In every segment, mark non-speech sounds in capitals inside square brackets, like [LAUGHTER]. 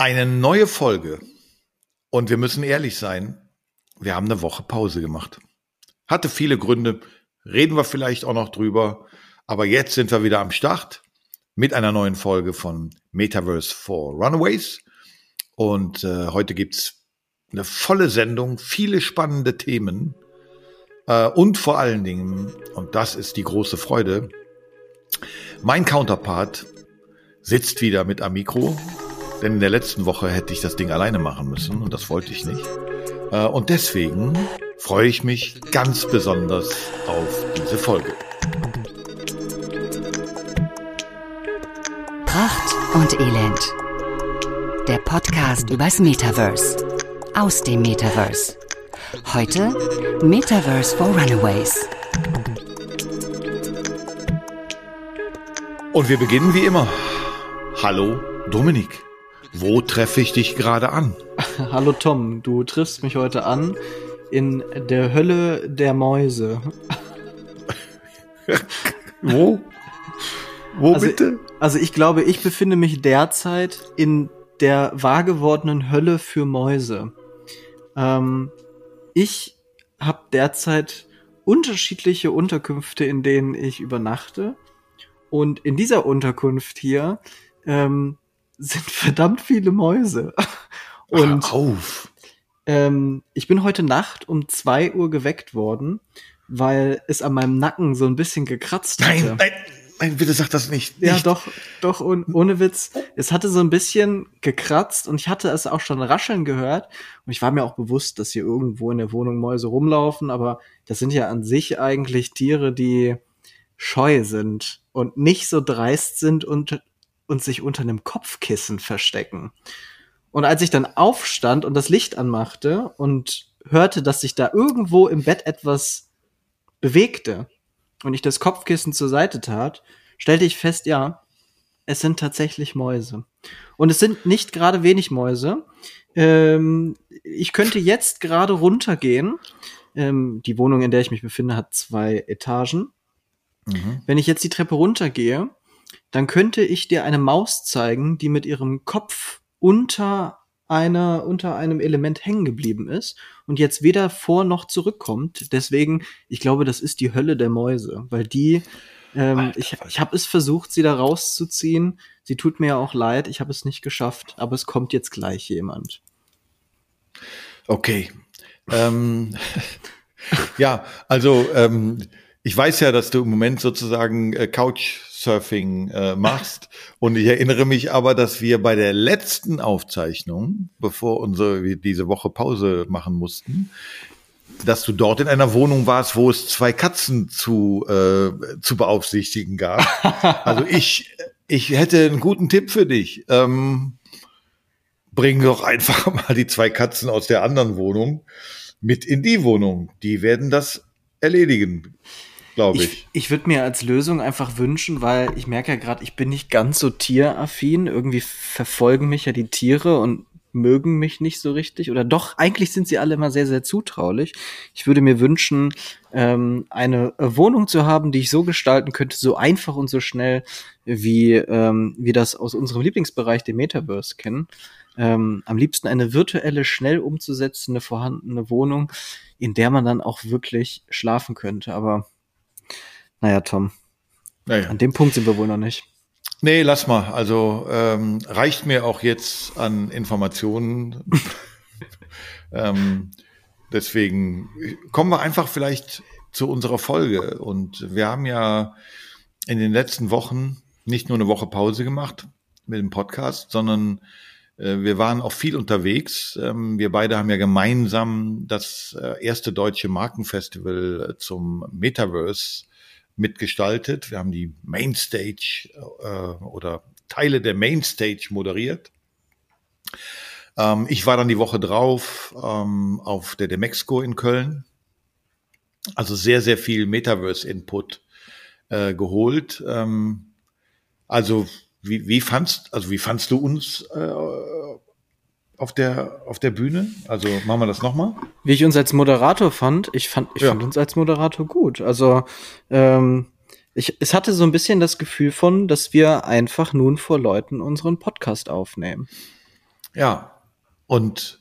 Eine neue Folge. Und wir müssen ehrlich sein, wir haben eine Woche Pause gemacht. Hatte viele Gründe, reden wir vielleicht auch noch drüber. Aber jetzt sind wir wieder am Start mit einer neuen Folge von Metaverse for Runaways. Und äh, heute gibt's eine volle Sendung, viele spannende Themen. Äh, und vor allen Dingen, und das ist die große Freude, mein Counterpart sitzt wieder mit am Mikro denn in der letzten Woche hätte ich das Ding alleine machen müssen und das wollte ich nicht. Äh, und deswegen freue ich mich ganz besonders auf diese Folge. Pracht und Elend. Der Podcast übers Metaverse. Aus dem Metaverse. Heute Metaverse for Runaways. Und wir beginnen wie immer. Hallo, Dominik. Wo treffe ich dich gerade an? [LAUGHS] Hallo Tom, du triffst mich heute an in der Hölle der Mäuse. [LAUGHS] Wo? Wo also, bitte? Also ich glaube, ich befinde mich derzeit in der wahrgewordenen Hölle für Mäuse. Ähm, ich habe derzeit unterschiedliche Unterkünfte, in denen ich übernachte. Und in dieser Unterkunft hier ähm, sind verdammt viele Mäuse. Und Hör auf. Ähm, ich bin heute Nacht um zwei Uhr geweckt worden, weil es an meinem Nacken so ein bisschen gekratzt nein, hatte. Nein, nein, bitte sag das nicht. Ja, nicht. doch, doch, und ohne Witz. Es hatte so ein bisschen gekratzt und ich hatte es auch schon rascheln gehört. Und ich war mir auch bewusst, dass hier irgendwo in der Wohnung Mäuse rumlaufen, aber das sind ja an sich eigentlich Tiere, die scheu sind und nicht so dreist sind und und sich unter einem Kopfkissen verstecken. Und als ich dann aufstand und das Licht anmachte und hörte, dass sich da irgendwo im Bett etwas bewegte und ich das Kopfkissen zur Seite tat, stellte ich fest, ja, es sind tatsächlich Mäuse. Und es sind nicht gerade wenig Mäuse. Ähm, ich könnte jetzt gerade runtergehen. Ähm, die Wohnung, in der ich mich befinde, hat zwei Etagen. Mhm. Wenn ich jetzt die Treppe runtergehe, dann könnte ich dir eine Maus zeigen, die mit ihrem Kopf unter einer, unter einem Element hängen geblieben ist und jetzt weder vor noch zurückkommt. Deswegen, ich glaube, das ist die Hölle der Mäuse, weil die, ähm, Alter, ich, ich habe es versucht, sie da rauszuziehen. Sie tut mir auch leid, ich habe es nicht geschafft, aber es kommt jetzt gleich jemand. Okay. ähm, [LAUGHS] ja, also ähm, ich weiß ja, dass du im Moment sozusagen äh, Couchsurfing äh, machst. Und ich erinnere mich aber, dass wir bei der letzten Aufzeichnung, bevor unsere diese Woche Pause machen mussten, dass du dort in einer Wohnung warst, wo es zwei Katzen zu, äh, zu beaufsichtigen gab. [LAUGHS] Also ich, ich hätte einen guten Tipp für dich. Ähm, bring doch einfach [LAUGHS] mal die zwei Katzen aus der anderen Wohnung mit in die Wohnung. Die werden das erledigen glaube ich. Ich, ich würde mir als Lösung einfach wünschen, weil ich merke ja gerade, ich bin nicht ganz so tieraffin. Irgendwie verfolgen mich ja die Tiere und mögen mich nicht so richtig. Oder doch, eigentlich sind sie alle immer sehr, sehr zutraulich. Ich würde mir wünschen, ähm, eine Wohnung zu haben, die ich so gestalten könnte, so einfach und so schnell, wie ähm, wir das aus unserem Lieblingsbereich, dem Metaverse, kennen. Ähm, am liebsten eine virtuelle, schnell umzusetzende, vorhandene Wohnung, in der man dann auch wirklich schlafen könnte. Aber naja, Tom. Naja. An dem Punkt sind wir wohl noch nicht. Nee, lass mal. Also ähm, reicht mir auch jetzt an Informationen. [LAUGHS] ähm, deswegen kommen wir einfach vielleicht zu unserer Folge. Und wir haben ja in den letzten Wochen nicht nur eine Woche Pause gemacht mit dem Podcast, sondern äh, wir waren auch viel unterwegs. Ähm, wir beide haben ja gemeinsam das äh, erste deutsche Markenfestival zum Metaverse mitgestaltet. Wir haben die Mainstage äh, oder Teile der Mainstage moderiert. Ähm, ich war dann die Woche drauf ähm, auf der Demexco in Köln. Also sehr, sehr viel Metaverse-Input äh, geholt. Ähm, also wie, wie fandst, also wie fandst du uns äh, auf der, auf der Bühne? Also machen wir das nochmal? Wie ich uns als Moderator fand, ich fand, ich ja. fand uns als Moderator gut. Also ähm, ich, es hatte so ein bisschen das Gefühl von, dass wir einfach nun vor Leuten unseren Podcast aufnehmen. Ja, und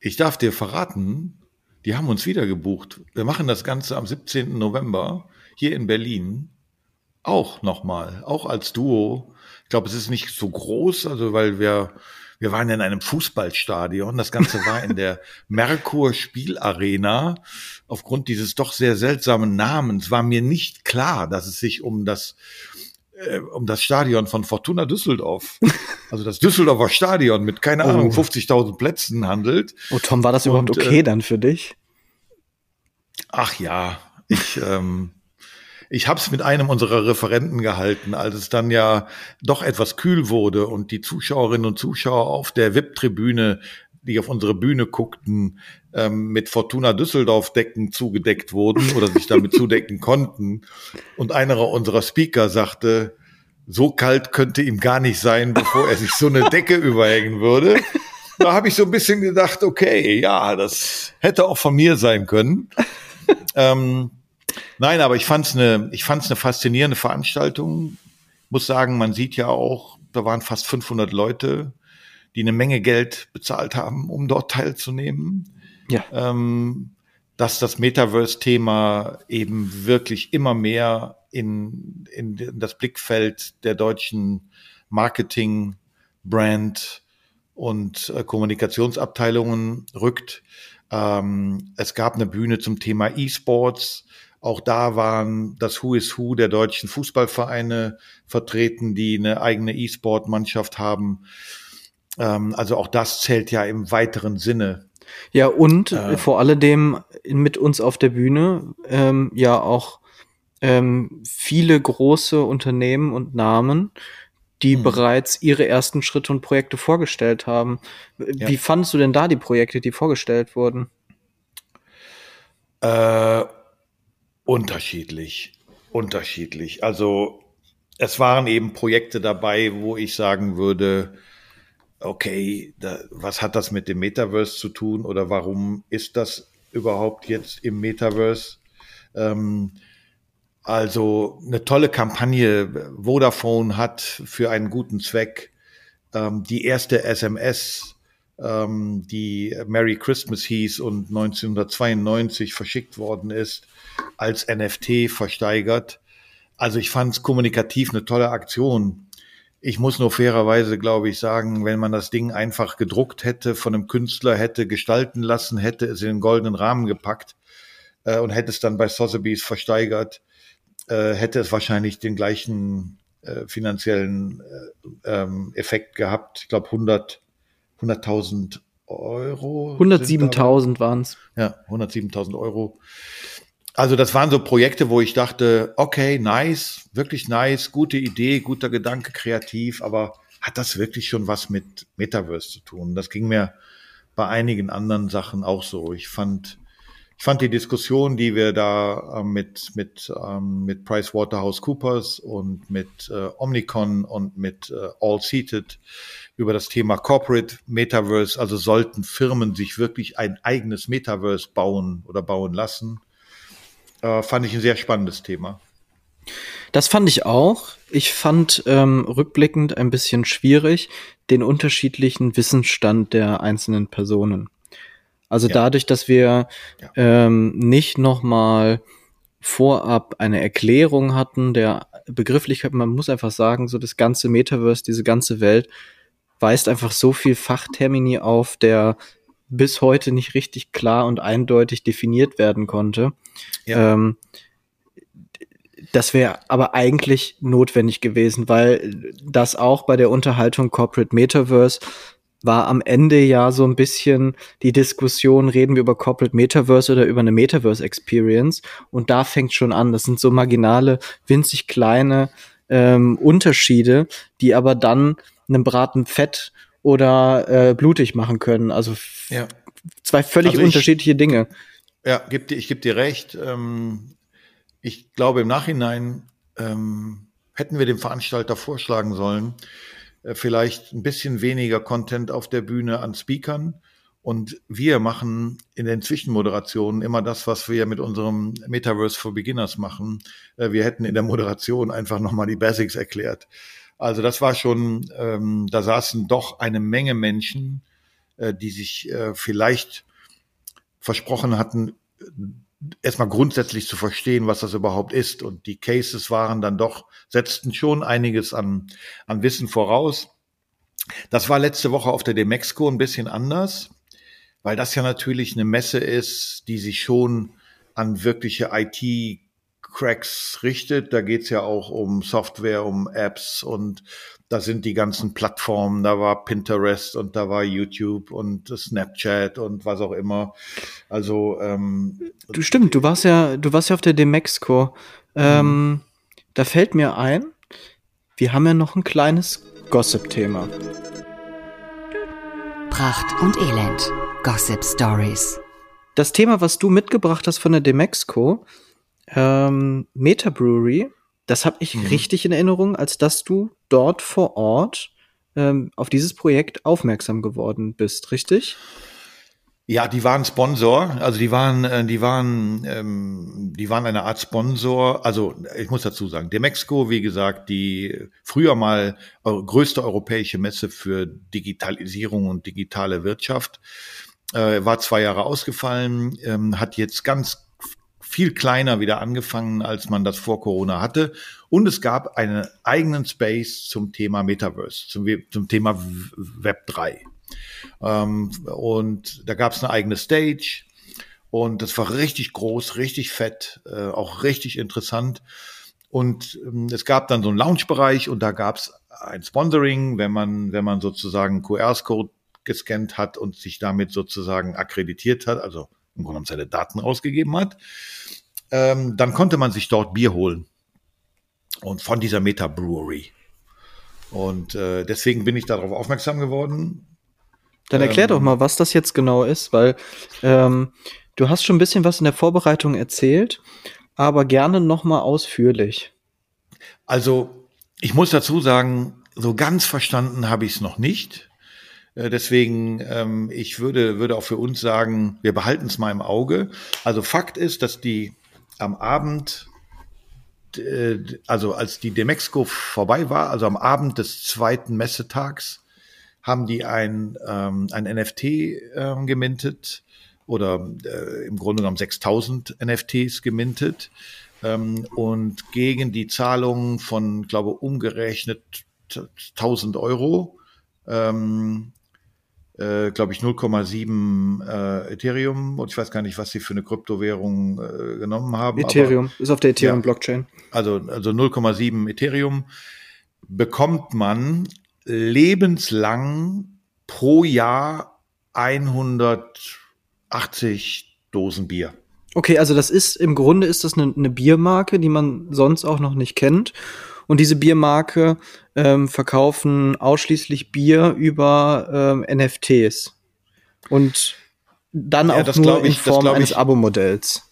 ich darf dir verraten, die haben uns wieder gebucht. Wir machen das Ganze am 17. November hier in Berlin. Auch nochmal, auch als Duo. Ich glaube, es ist nicht so groß, also weil wir, wir waren in einem Fußballstadion. Das Ganze war in der [LAUGHS] Merkur Spielarena. Aufgrund dieses doch sehr seltsamen Namens war mir nicht klar, dass es sich um das äh, um das Stadion von Fortuna Düsseldorf, [LAUGHS] also das Düsseldorfer Stadion mit, keine Ahnung, Oh. 50.000 Plätzen handelt. Oh, Tom, war das überhaupt Und, okay äh, dann für dich? Ach ja, ich, ähm, ich habe es mit einem unserer Referenten gehalten, als es dann ja doch etwas kühl wurde und die Zuschauerinnen und Zuschauer auf der VIP-Tribüne, die auf unsere Bühne guckten, ähm, mit Fortuna Düsseldorf-Decken zugedeckt wurden oder sich damit [LAUGHS] zudecken konnten. Und einer unserer Speaker sagte, so kalt könnte ihm gar nicht sein, bevor er sich so eine Decke [LAUGHS] überhängen würde. Da habe ich so ein bisschen gedacht, okay, ja, das hätte auch von mir sein können. [LAUGHS] ähm, nein, aber ich fand es eine, ich fand's eine faszinierende Veranstaltung. Muss sagen, man sieht ja auch, da waren fast 500 Leute, die eine Menge Geld bezahlt haben, um dort teilzunehmen. Ja. Ähm, dass das Metaverse-Thema eben wirklich immer mehr in, in das Blickfeld der deutschen Marketing, Brand und äh, Kommunikationsabteilungen rückt. Ähm, es gab eine Bühne zum Thema E-Sports. Auch da waren das Who is Who der deutschen Fußballvereine vertreten, die eine eigene E-Sport-Mannschaft haben. Ähm, also auch das zählt ja im weiteren Sinne. Ja, und Äh. vor alledem mit uns auf der Bühne ähm, ja auch ähm, viele große Unternehmen und Namen, die Hm. bereits ihre ersten Schritte und Projekte vorgestellt haben. Wie fandest du denn da die Projekte, die vorgestellt wurden? Äh, unterschiedlich, unterschiedlich. Also es waren eben Projekte dabei, wo ich sagen würde, okay, da, was hat das mit dem Metaverse zu tun oder warum ist das überhaupt jetzt im Metaverse? Ähm, also eine tolle Kampagne. Vodafone hat für einen guten Zweck ähm, die erste SMS, ähm, die Merry Christmas hieß und 1992 verschickt worden ist, als NFT versteigert. Also ich fand es kommunikativ eine tolle Aktion. Ich muss nur fairerweise, glaube ich, sagen, wenn man das Ding einfach gedruckt hätte, von einem Künstler hätte gestalten lassen, hätte es in den goldenen Rahmen gepackt äh, und hätte es dann bei Sotheby's versteigert, äh, hätte es wahrscheinlich den gleichen äh, finanziellen äh, ähm, Effekt gehabt. Ich glaube 100 100.000 Euro. sind dabei. 107.000 waren es. Ja, 107.000 Euro. Also das waren so Projekte, wo ich dachte, okay, nice, wirklich nice, gute Idee, guter Gedanke, kreativ, aber hat das wirklich schon was mit Metaverse zu tun? Das ging mir bei einigen anderen Sachen auch so. Ich fand, ich fand die Diskussion, die wir da äh, mit mit ähm, mit PricewaterhouseCoopers und mit äh, Omnicon und mit äh, All Seated über das Thema Corporate Metaverse, also sollten Firmen sich wirklich ein eigenes Metaverse bauen oder bauen lassen, äh, fand ich ein sehr spannendes Thema. Das fand ich auch. Ich fand ähm, rückblickend ein bisschen schwierig den unterschiedlichen Wissensstand der einzelnen Personen. Also Ja. dadurch, dass wir Ja. ähm, nicht nochmal vorab eine Erklärung hatten der Begrifflichkeit, man muss einfach sagen, so das ganze Metaverse, diese ganze Welt weist einfach so viel Fachtermini auf, der bis heute nicht richtig klar und eindeutig definiert werden konnte. Ja. Ähm, das wäre aber eigentlich notwendig gewesen, weil das auch bei der Unterhaltung Corporate Metaverse war am Ende ja so ein bisschen die Diskussion, reden wir über Corporate Metaverse oder über eine Metaverse Experience? Und da fängt schon an. Das sind so marginale, winzig kleine ähm, Unterschiede, die aber dann einen Braten fett oder äh, blutig machen können. Also Ja. zwei völlig Also ich- unterschiedliche Dinge. Ja, geb dir, ich gebe dir recht. Ähm, ich glaube, im Nachhinein ähm, hätten wir dem Veranstalter vorschlagen sollen, äh, vielleicht ein bisschen weniger Content auf der Bühne an Speakern. Und wir machen in den Zwischenmoderationen immer das, was wir mit unserem Metaverse for Beginners machen. Äh, wir hätten in der Moderation einfach nochmal die Basics erklärt. Also das war schon, ähm, da saßen doch eine Menge Menschen, äh, die sich äh, vielleicht versprochen hatten, erstmal grundsätzlich zu verstehen, was das überhaupt ist. Und die Cases waren dann doch, setzten schon einiges an, an Wissen voraus. Das war letzte Woche auf der Demexco ein bisschen anders, weil das ja natürlich eine Messe ist, die sich schon an wirkliche IT Cracks richtet. Da geht's ja auch um Software, um Apps und da sind die ganzen Plattformen, da war Pinterest und da war YouTube und Snapchat und was auch immer. Also ähm, du stimmt, du warst ja, du warst ja auf der Demexco. Ähm, mhm. Da fällt mir ein, wir haben ja noch ein kleines Gossip-Thema. Pracht und Elend. Gossip Stories. Das Thema, was du mitgebracht hast von der Demexco, ähm, Meta Brewery, das habe ich mhm. richtig in Erinnerung, als dass du dort vor Ort ähm, auf dieses Projekt aufmerksam geworden bist, richtig? Ja, die waren Sponsor, also die waren, äh, die waren, ähm, die waren eine Art Sponsor. Also ich muss dazu sagen, Demexco, wie gesagt, die früher mal größte europäische Messe für Digitalisierung und digitale Wirtschaft, äh, war zwei Jahre ausgefallen, ähm, hat jetzt ganz viel kleiner wieder angefangen, als man das vor Corona hatte. Und es gab einen eigenen Space zum Thema Metaverse, zum, zum Thema Web 3. Ähm, und da gab es eine eigene Stage. Und das war richtig groß, richtig fett, äh, auch richtig interessant. Und ähm, es gab dann so einen Lounge-Bereich und da gab es ein Sponsoring, wenn man, wenn man sozusagen QR-Code gescannt hat und sich damit sozusagen akkreditiert hat, also im Grunde genommen seine Daten ausgegeben hat. Ähm, dann konnte man sich dort Bier holen. Und von dieser Meta Brewery. Und äh, deswegen bin ich darauf aufmerksam geworden. Dann erklär ähm, doch mal, was das jetzt genau ist, weil ähm, du hast schon ein bisschen was in der Vorbereitung erzählt, aber gerne noch mal ausführlich. Also ich muss dazu sagen, so ganz verstanden habe ich es noch nicht. Äh, deswegen, ähm, ich würde, würde auch für uns sagen, wir behalten es mal im Auge. Also Fakt ist, dass die am Abend, äh, also als die Demexco vorbei war, also am Abend des zweiten Messetags, haben die ein, ähm, ein NFT äh, gemintet oder äh, im Grunde genommen 6000 NFTs gemintet ähm, und gegen die Zahlung von, glaube umgerechnet 1000 Euro ähm, äh, glaube ich, 0,7 äh, Ethereum und ich weiß gar nicht, was sie für eine Kryptowährung äh, genommen haben. Ethereum, aber, ist auf der Ethereum-Blockchain. Ja, also, also 0,7 Ethereum bekommt man lebenslang pro Jahr 180 Dosen Bier. Okay, also das ist im Grunde ist das eine, eine Biermarke, die man sonst auch noch nicht kennt. Und diese Biermarke ähm, verkaufen ausschließlich Bier über ähm, NFTs. Und dann ja, auch nur ich, in Form eines Abo-Modells.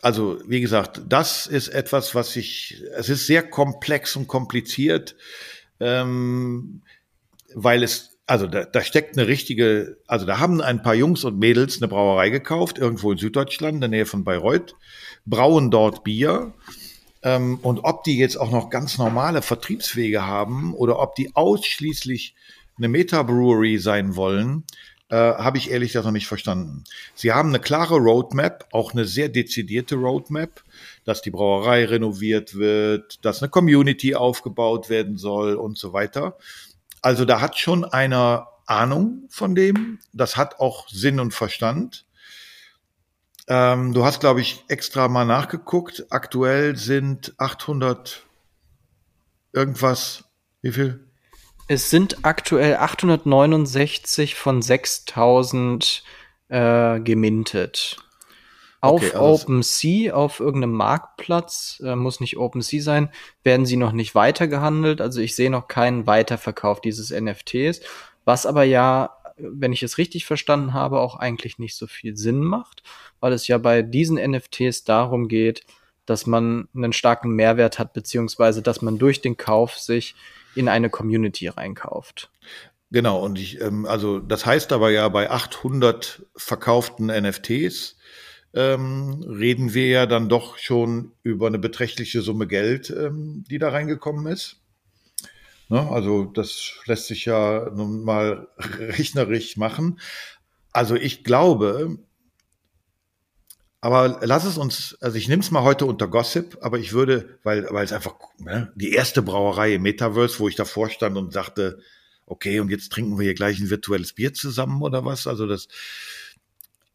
Also, wie gesagt, das ist etwas, was ich, es ist sehr komplex und kompliziert, ähm, weil es, also da, da steckt eine richtige, also da haben ein paar Jungs und Mädels eine Brauerei gekauft, irgendwo in Süddeutschland, in der Nähe von Bayreuth, brauen dort Bier ähm, und ob die jetzt auch noch ganz normale Vertriebswege haben oder ob die ausschließlich eine Meta-Brewery sein wollen, äh, habe ich ehrlich gesagt noch nicht verstanden. Sie haben eine klare Roadmap, auch eine sehr dezidierte Roadmap, dass die Brauerei renoviert wird, dass eine Community aufgebaut werden soll und so weiter. Also da hat schon einer Ahnung von dem. Das hat auch Sinn und Verstand. Ähm, du hast, glaube ich, extra mal nachgeguckt. Aktuell sind 800 irgendwas. Wie viel? Es sind aktuell 869 von 6000 äh, gemintet. Auf okay, also OpenSea, auf irgendeinem Marktplatz, äh, muss nicht OpenSea sein, werden sie noch nicht weitergehandelt. Also ich sehe noch keinen Weiterverkauf dieses NFTs, was aber ja, wenn ich es richtig verstanden habe, auch eigentlich nicht so viel Sinn macht weil es ja bei diesen NFTs darum geht, dass man einen starken Mehrwert hat, beziehungsweise dass man durch den Kauf sich in eine Community reinkauft. Genau, und ich, ähm, also das heißt aber ja, bei 800 verkauften NFTs ähm, reden wir ja dann doch schon über eine beträchtliche Summe Geld, ähm, die da reingekommen ist. Ne? Also das lässt sich ja nun mal [LAUGHS] rechnerisch machen. Also ich glaube, aber lass es uns, also ich nehme es mal heute unter Gossip, aber ich würde, weil, weil es einfach ne, die erste Brauerei im Metaverse, wo ich davor stand und sagte, okay, und jetzt trinken wir hier gleich ein virtuelles Bier zusammen oder was. Also das,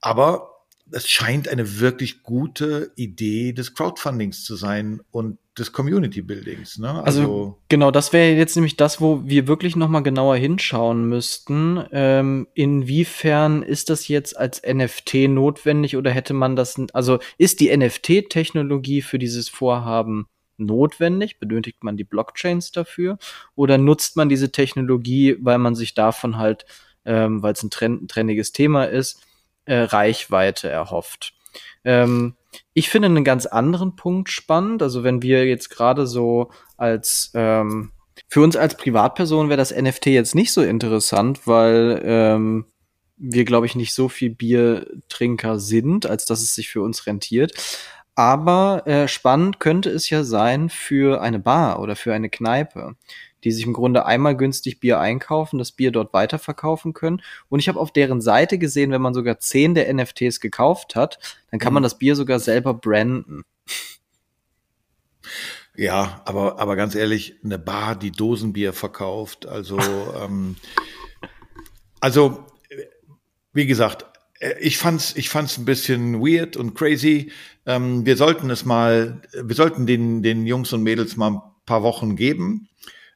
aber es scheint eine wirklich gute Idee des Crowdfundings zu sein und des Community Buildings. Ne? Also, also genau, das wäre jetzt nämlich das, wo wir wirklich noch mal genauer hinschauen müssten. Ähm, inwiefern ist das jetzt als NFT notwendig oder hätte man das? Also ist die NFT-Technologie für dieses Vorhaben notwendig? Benötigt man die Blockchains dafür? Oder nutzt man diese Technologie, weil man sich davon halt, ähm, weil es ein, trend, ein trendiges Thema ist, äh, Reichweite erhofft? Ähm, ich finde einen ganz anderen Punkt spannend. Also wenn wir jetzt gerade so als ähm, für uns als Privatperson wäre das NFT jetzt nicht so interessant, weil ähm, wir, glaube ich, nicht so viel Biertrinker sind, als dass es sich für uns rentiert. Aber äh, spannend könnte es ja sein für eine Bar oder für eine Kneipe, die sich im Grunde einmal günstig Bier einkaufen, das Bier dort weiterverkaufen können. Und ich habe auf deren Seite gesehen, wenn man sogar zehn der NFTs gekauft hat, dann kann mhm. man das Bier sogar selber branden. Ja, aber, aber ganz ehrlich, eine Bar, die Dosenbier verkauft, also, [LAUGHS] ähm, also, wie gesagt, äh, ich fand's, ich fand's ein bisschen weird und crazy. Ähm, wir sollten es mal, wir sollten den, den Jungs und Mädels mal ein paar Wochen geben.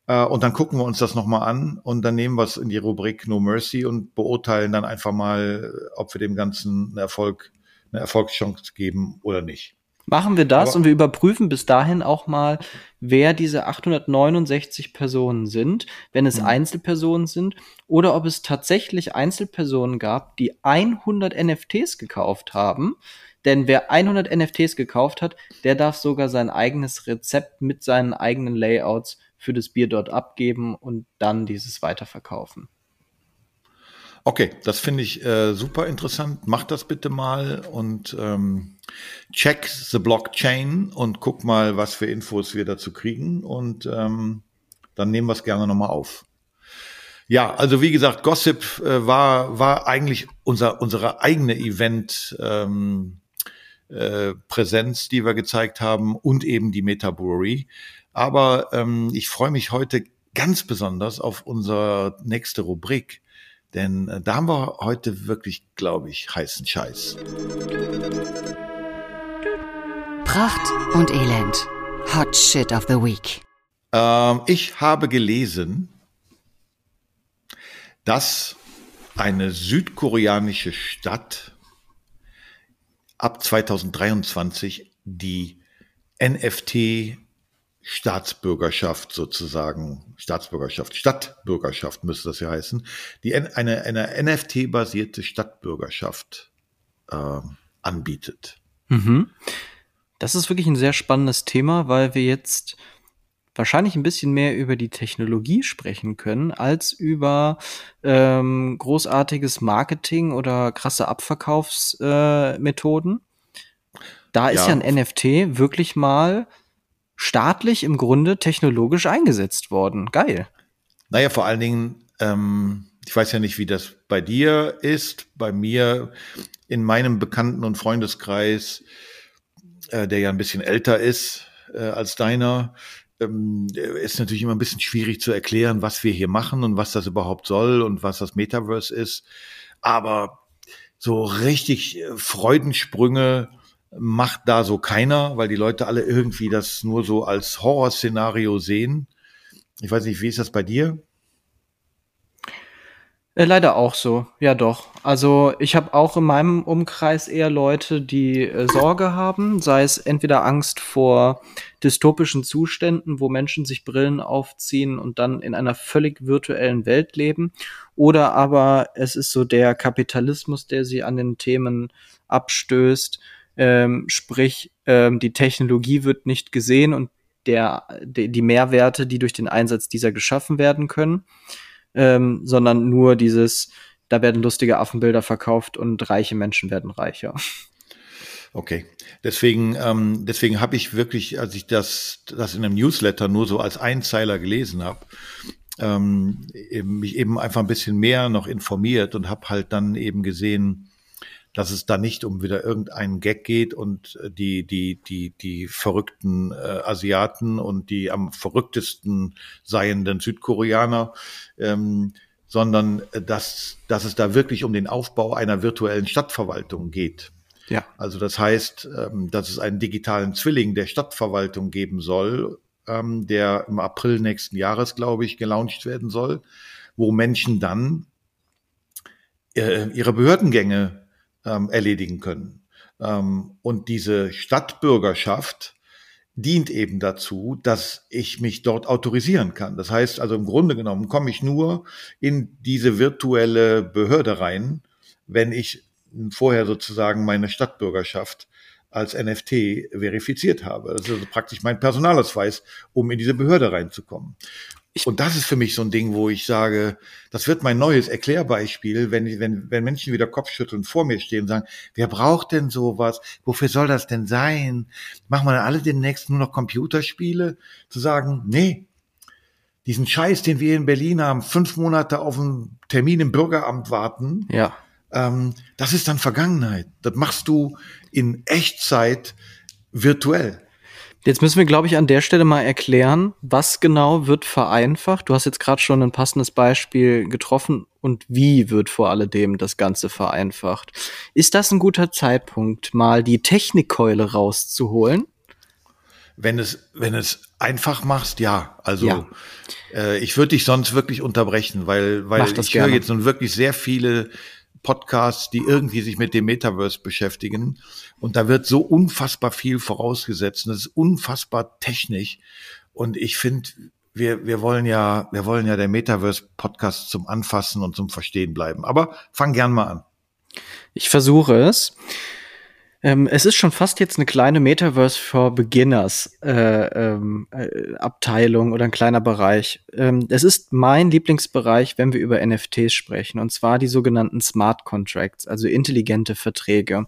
Äh, und dann gucken wir uns das nochmal an und dann nehmen wir es in die Rubrik No Mercy und beurteilen dann einfach mal, ob wir dem Ganzen einen Erfolg, eine Erfolgschance geben oder nicht. Machen wir das Aber und wir überprüfen bis dahin auch mal, wer diese 869 Personen sind, wenn es mhm. Einzelpersonen sind, oder ob es tatsächlich Einzelpersonen gab, die 100 NFTs gekauft haben. Denn wer 100 NFTs gekauft hat, der darf sogar sein eigenes Rezept mit seinen eigenen Layouts für das Bier dort abgeben und dann dieses weiterverkaufen. Okay, das finde ich äh, super interessant. Mach das bitte mal und ähm, check the Blockchain und guck mal, was für Infos wir dazu kriegen und ähm, dann nehmen wir es gerne nochmal auf. Ja, also wie gesagt, Gossip äh, war war eigentlich unser unsere eigene Event ähm, äh, Präsenz, die wir gezeigt haben und eben die Meta Brewery. Aber ähm, ich freue mich heute ganz besonders auf unsere nächste Rubrik denn äh, da haben wir heute wirklich, glaube ich, heißen Scheiß. Pracht und Elend. Hot Shit of the Week. Ähm, ich habe gelesen, dass eine südkoreanische Stadt ab 2023 die NFT Staatsbürgerschaft sozusagen, Staatsbürgerschaft, Stadtbürgerschaft müsste das ja heißen, die eine, eine NFT-basierte Stadtbürgerschaft äh, anbietet. Mhm. Das ist wirklich ein sehr spannendes Thema, weil wir jetzt wahrscheinlich ein bisschen mehr über die Technologie sprechen können, als über ähm, großartiges Marketing oder krasse Abverkaufsmethoden. Äh, da ist ja. ja ein NFT wirklich mal staatlich im Grunde technologisch eingesetzt worden. Geil. Naja, vor allen Dingen, ähm, ich weiß ja nicht, wie das bei dir ist. Bei mir in meinem Bekannten- und Freundeskreis, äh, der ja ein bisschen älter ist äh, als deiner, ähm, ist natürlich immer ein bisschen schwierig zu erklären, was wir hier machen und was das überhaupt soll und was das Metaverse ist. Aber so richtig äh, Freudensprünge macht da so keiner, weil die Leute alle irgendwie das nur so als Horrorszenario sehen. Ich weiß nicht, wie ist das bei dir? Äh, leider auch so, ja doch. Also ich habe auch in meinem Umkreis eher Leute, die äh, Sorge haben, sei es entweder Angst vor dystopischen Zuständen, wo Menschen sich Brillen aufziehen und dann in einer völlig virtuellen Welt leben, oder aber es ist so der Kapitalismus, der sie an den Themen abstößt ähm, sprich, ähm, die Technologie wird nicht gesehen und der, die, die Mehrwerte, die durch den Einsatz dieser geschaffen werden können, ähm, sondern nur dieses, da werden lustige Affenbilder verkauft und reiche Menschen werden reicher. Okay, deswegen, ähm, deswegen habe ich wirklich, als ich das, das in einem Newsletter nur so als Einzeiler gelesen habe, ähm, eben, mich eben einfach ein bisschen mehr noch informiert und habe halt dann eben gesehen, dass es da nicht um wieder irgendeinen Gag geht und die, die, die, die verrückten äh, Asiaten und die am verrücktesten seienden Südkoreaner, ähm, sondern dass, dass es da wirklich um den Aufbau einer virtuellen Stadtverwaltung geht. Ja. Also das heißt, ähm, dass es einen digitalen Zwilling der Stadtverwaltung geben soll, ähm, der im April nächsten Jahres, glaube ich, gelauncht werden soll, wo Menschen dann äh, ihre Behördengänge ähm, erledigen können. Und diese Stadtbürgerschaft dient eben dazu, dass ich mich dort autorisieren kann. Das heißt also im Grunde genommen komme ich nur in diese virtuelle Behörde rein, wenn ich vorher sozusagen meine Stadtbürgerschaft als NFT verifiziert habe. Das ist also praktisch mein Personalausweis, um in diese Behörde reinzukommen. Und das ist für mich so ein Ding, wo ich sage, das wird mein neues Erklärbeispiel, wenn, wenn, wenn Menschen wieder Kopfschütteln vor mir stehen und sagen, wer braucht denn sowas? Wofür soll das denn sein? Machen wir dann alle demnächst nur noch Computerspiele? Zu sagen, nee, diesen Scheiß, den wir in Berlin haben, fünf Monate auf einen Termin im Bürgeramt warten. Ja ähm, das ist dann Vergangenheit. Das machst du in Echtzeit virtuell. Jetzt müssen wir, glaube ich, an der Stelle mal erklären, was genau wird vereinfacht. Du hast jetzt gerade schon ein passendes Beispiel getroffen und wie wird vor alledem das Ganze vereinfacht. Ist das ein guter Zeitpunkt, mal die Technikkeule rauszuholen? Wenn es, wenn es einfach machst, ja. Also ja. Äh, ich würde dich sonst wirklich unterbrechen, weil, weil ich höre jetzt nun wirklich sehr viele Podcasts, die irgendwie sich mit dem Metaverse beschäftigen. Und da wird so unfassbar viel vorausgesetzt. Und das ist unfassbar technisch. Und ich finde, wir, wir wollen ja, wir wollen ja der Metaverse-Podcast zum Anfassen und zum Verstehen bleiben. Aber fang gern mal an. Ich versuche es. Ähm, es ist schon fast jetzt eine kleine Metaverse for Beginners äh, ähm, äh, Abteilung oder ein kleiner Bereich. Ähm, es ist mein Lieblingsbereich, wenn wir über NFTs sprechen, und zwar die sogenannten Smart Contracts, also intelligente Verträge.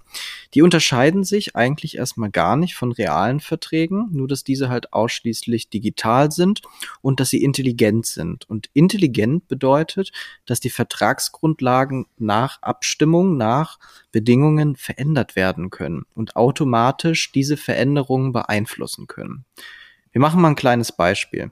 Die unterscheiden sich eigentlich erstmal gar nicht von realen Verträgen, nur dass diese halt ausschließlich digital sind und dass sie intelligent sind. Und intelligent bedeutet, dass die Vertragsgrundlagen nach Abstimmung, nach Bedingungen verändert werden können und automatisch diese Veränderungen beeinflussen können. Wir machen mal ein kleines Beispiel.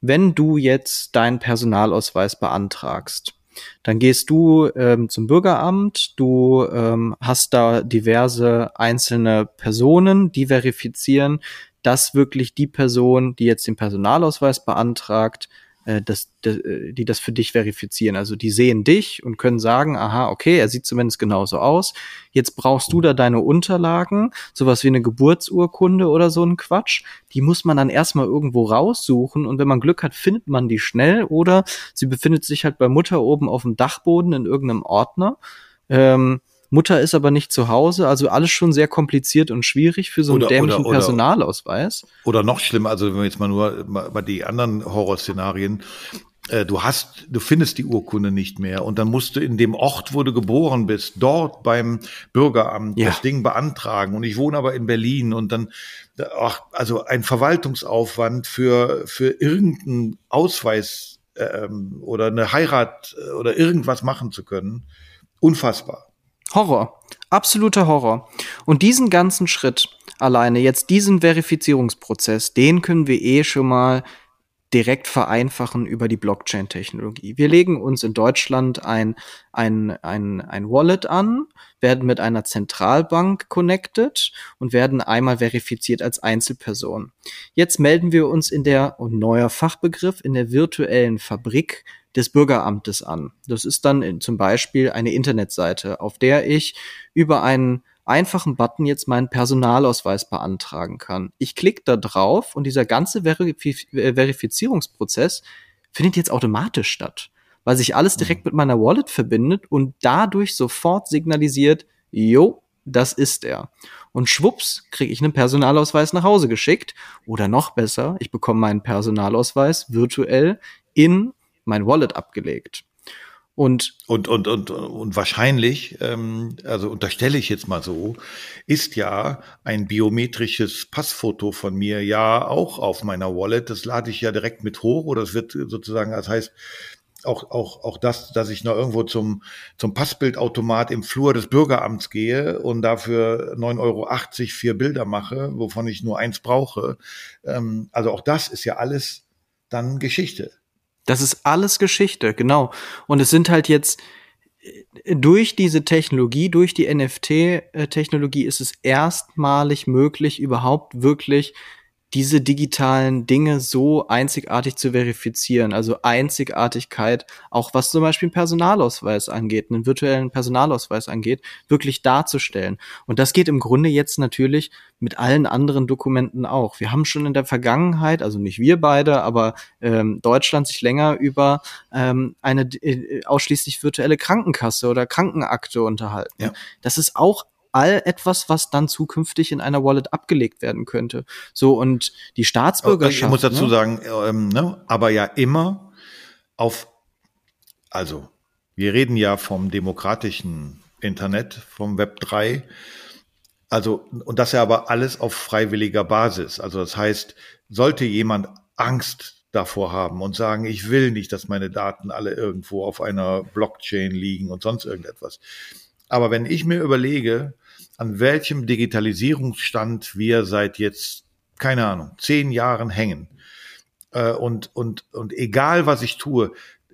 Wenn du jetzt deinen Personalausweis beantragst, dann gehst du ähm, zum Bürgeramt, du ähm, hast da diverse einzelne Personen, die verifizieren, dass wirklich die Person, die jetzt den Personalausweis beantragt, äh, das, äh, die das für dich verifizieren. Also die sehen dich und können sagen, aha, okay, er sieht zumindest genauso aus. Jetzt brauchst du da deine Unterlagen, sowas wie eine Geburtsurkunde oder so ein Quatsch. Die muss man dann erstmal irgendwo raussuchen und wenn man Glück hat, findet man die schnell oder sie befindet sich halt bei Mutter oben auf dem Dachboden in irgendeinem Ordner. Ähm, Mutter ist aber nicht zu Hause, also alles schon sehr kompliziert und schwierig für so einen oder, dämlichen oder, Personalausweis. Oder noch schlimmer, also wenn wir jetzt mal nur mal die anderen Horrorszenarien, äh, du hast, du findest die Urkunde nicht mehr und dann musst du in dem Ort, wo du geboren bist, dort beim Bürgeramt ja. das Ding beantragen. Und ich wohne aber in Berlin und dann, ach, also ein Verwaltungsaufwand für für irgendeinen Ausweis ähm, oder eine Heirat äh, oder irgendwas machen zu können, unfassbar. Horror. Absoluter Horror. Und diesen ganzen Schritt alleine, jetzt diesen Verifizierungsprozess, den können wir eh schon mal direkt vereinfachen über die Blockchain-Technologie. Wir legen uns in Deutschland ein, ein, ein, ein Wallet an, werden mit einer Zentralbank connected und werden einmal verifiziert als Einzelperson. Jetzt melden wir uns in der, und neuer Fachbegriff, in der virtuellen Fabrik des Bürgeramtes an. Das ist dann zum Beispiel eine Internetseite, auf der ich über einen einfachen Button jetzt meinen Personalausweis beantragen kann. Ich klicke da drauf und dieser ganze Verif Verifizierungsprozess findet jetzt automatisch statt, weil sich alles direkt mhm. mit meiner Wallet verbindet und dadurch sofort signalisiert, jo, das ist er. Und schwupps, kriege ich einen Personalausweis nach Hause geschickt. Oder noch besser, ich bekomme meinen Personalausweis virtuell in mein Wallet abgelegt. Und, und, und, und, und wahrscheinlich, ähm, also unterstelle ich jetzt mal so, ist ja ein biometrisches Passfoto von mir ja auch auf meiner Wallet. Das lade ich ja direkt mit hoch oder es wird sozusagen, das heißt, auch, auch, auch das, dass ich noch irgendwo zum, zum Passbildautomat im Flur des Bürgeramts gehe und dafür 9,80 Euro vier Bilder mache, wovon ich nur eins brauche. Ähm, also auch das ist ja alles dann Geschichte. Das ist alles Geschichte, genau. Und es sind halt jetzt äh, durch diese Technologie, durch die NFT-Technologie ist es erstmalig möglich, überhaupt wirklich diese digitalen Dinge so einzigartig zu verifizieren, also Einzigartigkeit, auch was zum Beispiel einen Personalausweis angeht, einen virtuellen Personalausweis angeht, wirklich darzustellen. Und das geht im Grunde jetzt natürlich mit allen anderen Dokumenten auch. Wir haben schon in der Vergangenheit, also nicht wir beide, aber ähm, Deutschland sich länger über ähm, eine äh, ausschließlich virtuelle Krankenkasse oder Krankenakte unterhalten. Ja. Das ist auch all etwas, was dann zukünftig in einer Wallet abgelegt werden könnte. So und die Staatsbürgerschaft. Ich muss dazu ne? sagen, ähm, ne, aber ja immer auf, also wir reden ja vom demokratischen Internet, vom Web 3. Also, und das ja aber alles auf freiwilliger Basis. Also das heißt, sollte jemand Angst davor haben und sagen, ich will nicht, dass meine Daten alle irgendwo auf einer Blockchain liegen und sonst irgendetwas. Aber wenn ich mir überlege, an welchem Digitalisierungsstand wir seit jetzt, keine Ahnung, zehn Jahren hängen. Äh, und, und, und egal was ich tue,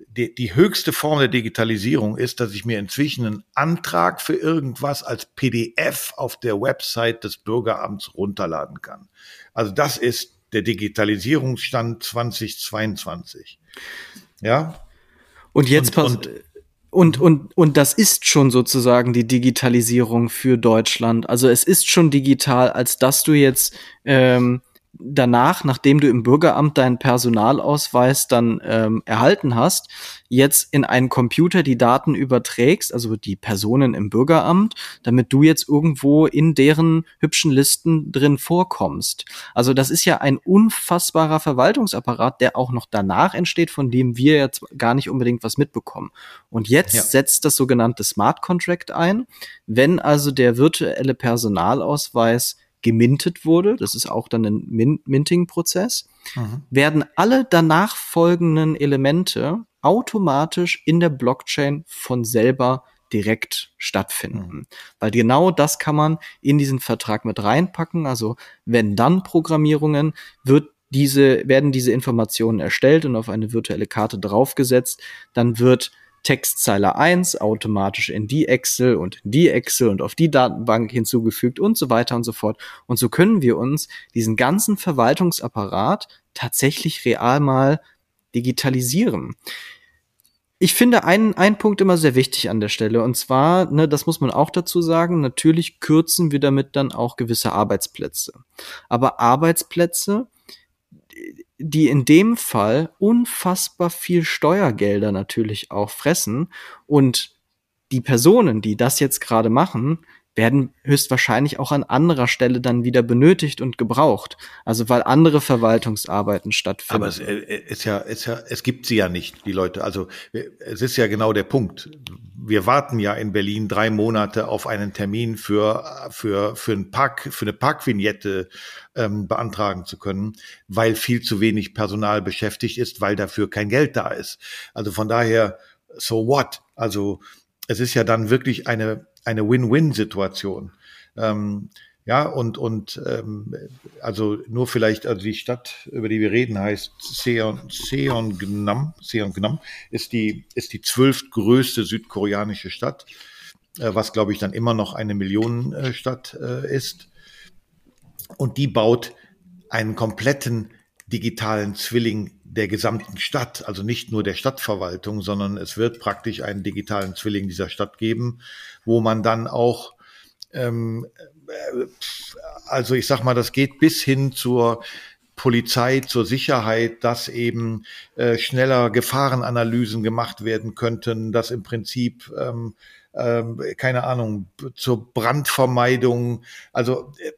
die, die höchste Form der Digitalisierung ist, dass ich mir inzwischen einen Antrag für irgendwas als PDF auf der Website des Bürgeramts runterladen kann. Also das ist der Digitalisierungsstand 2022. Ja. Und jetzt und, und und, und, das ist schon sozusagen die Digitalisierung für Deutschland. Also es ist schon digital, als dass du jetzt ähm, danach, nachdem du im Bürgeramt deinen Personalausweis dann ähm, erhalten hast, jetzt in einen Computer die Daten überträgst, also die Personen im Bürgeramt, damit du jetzt irgendwo in deren hübschen Listen drin vorkommst. Also das ist ja ein unfassbarer Verwaltungsapparat, der auch noch danach entsteht, von dem wir jetzt gar nicht unbedingt was mitbekommen. Und jetzt ja. setzt das sogenannte Smart Contract ein. Wenn also der virtuelle Personalausweis gemintet wurde, das ist auch dann ein Min Minting-Prozess, mhm. werden alle danach folgenden Elemente automatisch in der Blockchain von selber direkt stattfinden. Mhm. Weil genau das kann man in diesen Vertrag mit reinpacken. Also wenn dann Programmierungen wird diese, werden diese Informationen erstellt und auf eine virtuelle Karte draufgesetzt, dann wird Textzeile 1 automatisch in die Excel und in die Excel und auf die Datenbank hinzugefügt und so weiter und so fort. Und so können wir uns diesen ganzen Verwaltungsapparat tatsächlich real mal digitalisieren. Ich finde einen, einen Punkt immer sehr wichtig an der Stelle. Und zwar, ne, das muss man auch dazu sagen, natürlich kürzen wir damit dann auch gewisse Arbeitsplätze. Aber Arbeitsplätze, die in dem Fall unfassbar viel Steuergelder natürlich auch fressen. Und die Personen, die das jetzt gerade machen, werden höchstwahrscheinlich auch an anderer Stelle dann wieder benötigt und gebraucht. Also weil andere Verwaltungsarbeiten stattfinden. Aber es äh, ist ja, ist ja, es gibt sie ja nicht, die Leute. Also es ist ja genau der Punkt. Wir warten ja in Berlin drei Monate auf einen Termin für für für ein Park für eine Parkvignette ähm, beantragen zu können, weil viel zu wenig Personal beschäftigt ist, weil dafür kein Geld da ist. Also von daher, so what? Also es ist ja dann wirklich eine eine Win-Win-Situation. Ähm, ja, und, und ähm, also nur vielleicht, also die Stadt, über die wir reden, heißt Seon, Seongnam, Seongnam ist die, ist die zwölftgrößte südkoreanische Stadt, äh, was glaube ich dann immer noch eine Millionenstadt äh, ist. Und die baut einen kompletten digitalen Zwilling der gesamten Stadt, also nicht nur der Stadtverwaltung, sondern es wird praktisch einen digitalen Zwilling dieser Stadt geben, wo man dann auch, ähm, äh, also ich sag mal, das geht bis hin zur Polizei, zur Sicherheit, dass eben äh, schneller Gefahrenanalysen gemacht werden könnten, dass im Prinzip ähm, ähm, keine Ahnung zur Brandvermeidung, also äh,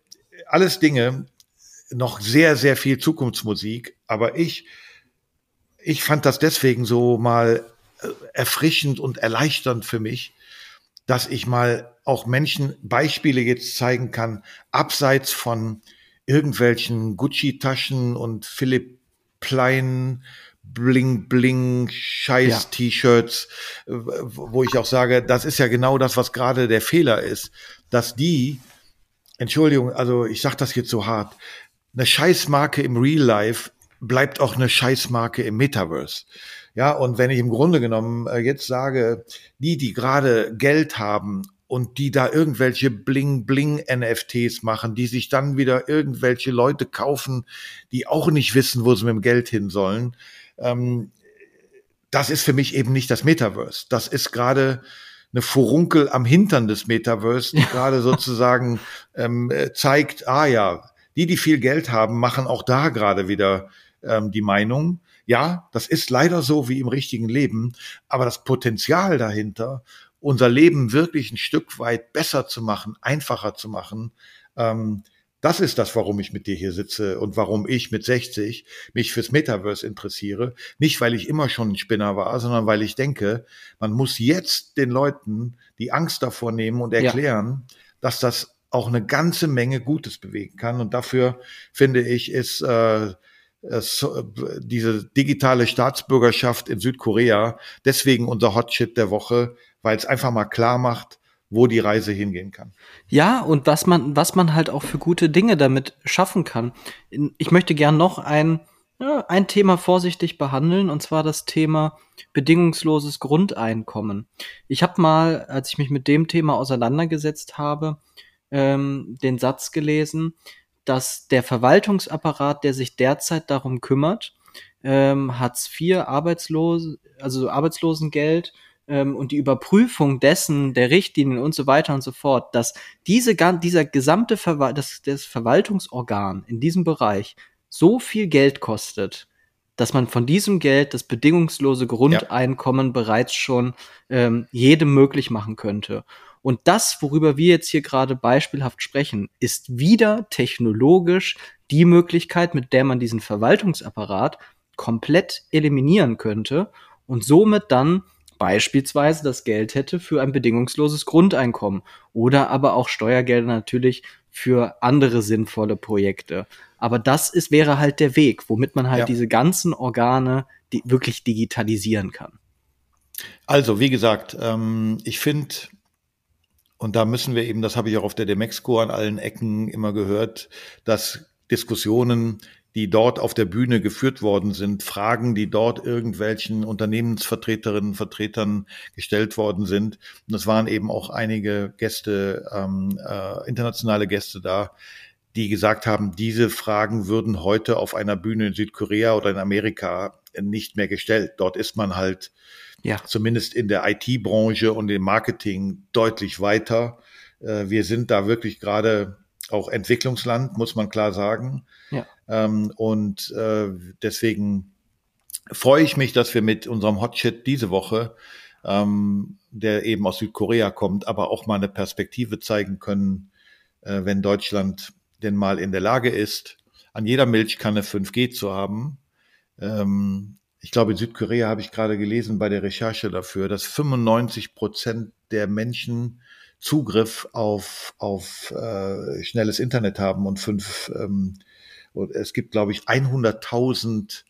alles Dinge, noch sehr, sehr viel Zukunftsmusik, aber ich ich fand das deswegen so mal äh, erfrischend und erleichternd für mich, dass ich mal auch Menschen Beispiele jetzt zeigen kann, abseits von irgendwelchen Gucci-Taschen und Philipp Plein Bling Bling Scheiß T-Shirts, ja. wo ich auch sage, das ist ja genau das, was gerade der Fehler ist, dass die, Entschuldigung, also ich sag das jetzt so hart, eine Scheißmarke im Real Life bleibt auch eine Scheißmarke im Metaverse. Ja, und wenn ich im Grunde genommen äh, jetzt sage, die, die gerade Geld haben und die da irgendwelche Bling-Bling-NFTs machen, die sich dann wieder irgendwelche Leute kaufen, die auch nicht wissen, wo sie mit dem Geld hin sollen. Ähm, das ist für mich eben nicht das Metaverse. Das ist gerade eine Furunkel am Hintern des Metaverse, die ja. gerade sozusagen ähm, äh, zeigt, ah ja, die, die viel Geld haben, machen auch da gerade wieder ähm, die Meinung. Ja, das ist leider so wie im richtigen Leben, aber das Potenzial dahinter unser Leben wirklich ein Stück weit besser zu machen, einfacher zu machen. Ähm, das ist das, warum ich mit dir hier sitze und warum ich mit 60 mich fürs Metaverse interessiere. Nicht, weil ich immer schon ein Spinner war, sondern weil ich denke, man muss jetzt den Leuten die Angst davor nehmen und erklären, ja. dass das auch eine ganze Menge Gutes bewegen kann. Und dafür finde ich, ist äh, es, diese digitale Staatsbürgerschaft in Südkorea deswegen unser Hotshit der Woche, weil es einfach mal klar macht, wo die Reise hingehen kann. Ja, und was man, was man halt auch für gute Dinge damit schaffen kann. Ich möchte gern noch ein, ja, ein Thema vorsichtig behandeln, und zwar das Thema bedingungsloses Grundeinkommen. Ich habe mal, als ich mich mit dem Thema auseinandergesetzt habe, ähm, den Satz gelesen, dass der Verwaltungsapparat, der sich derzeit darum kümmert, ähm, Hartz IV, Arbeitslose, also Arbeitslosengeld ähm, und die Überprüfung dessen, der Richtlinien und so weiter und so fort, dass diese, dieser gesamte Verwal das, das Verwaltungsorgan in diesem Bereich so viel Geld kostet, dass man von diesem Geld das bedingungslose Grundeinkommen ja. bereits schon ähm, jedem möglich machen könnte. Und das, worüber wir jetzt hier gerade beispielhaft sprechen, ist wieder technologisch die Möglichkeit, mit der man diesen Verwaltungsapparat komplett eliminieren könnte und somit dann beispielsweise das Geld hätte für ein bedingungsloses Grundeinkommen oder aber auch Steuergelder natürlich für andere sinnvolle Projekte. Aber das ist, wäre halt der Weg, womit man halt ja. diese ganzen Organe die wirklich digitalisieren kann. Also, wie gesagt, ähm, ich finde, und da müssen wir eben, das habe ich auch auf der Demexco an allen Ecken immer gehört, dass Diskussionen die dort auf der Bühne geführt worden sind, Fragen, die dort irgendwelchen Unternehmensvertreterinnen, Vertretern gestellt worden sind. Und es waren eben auch einige Gäste, ähm, äh, internationale Gäste da, die gesagt haben, diese Fragen würden heute auf einer Bühne in Südkorea oder in Amerika nicht mehr gestellt. Dort ist man halt ja. zumindest in der IT-Branche und im Marketing deutlich weiter. Äh, wir sind da wirklich gerade auch Entwicklungsland, muss man klar sagen. Ja. Ähm, und äh, deswegen freue ich mich, dass wir mit unserem Hotshit diese Woche, ähm, der eben aus Südkorea kommt, aber auch mal eine Perspektive zeigen können, äh, wenn Deutschland denn mal in der Lage ist, an jeder Milchkanne 5G zu haben. Ähm, ich glaube, in Südkorea habe ich gerade gelesen bei der Recherche dafür, dass 95 Prozent der Menschen Zugriff auf, auf äh, schnelles Internet haben und fünf, ähm, und es gibt, glaube ich, 100.000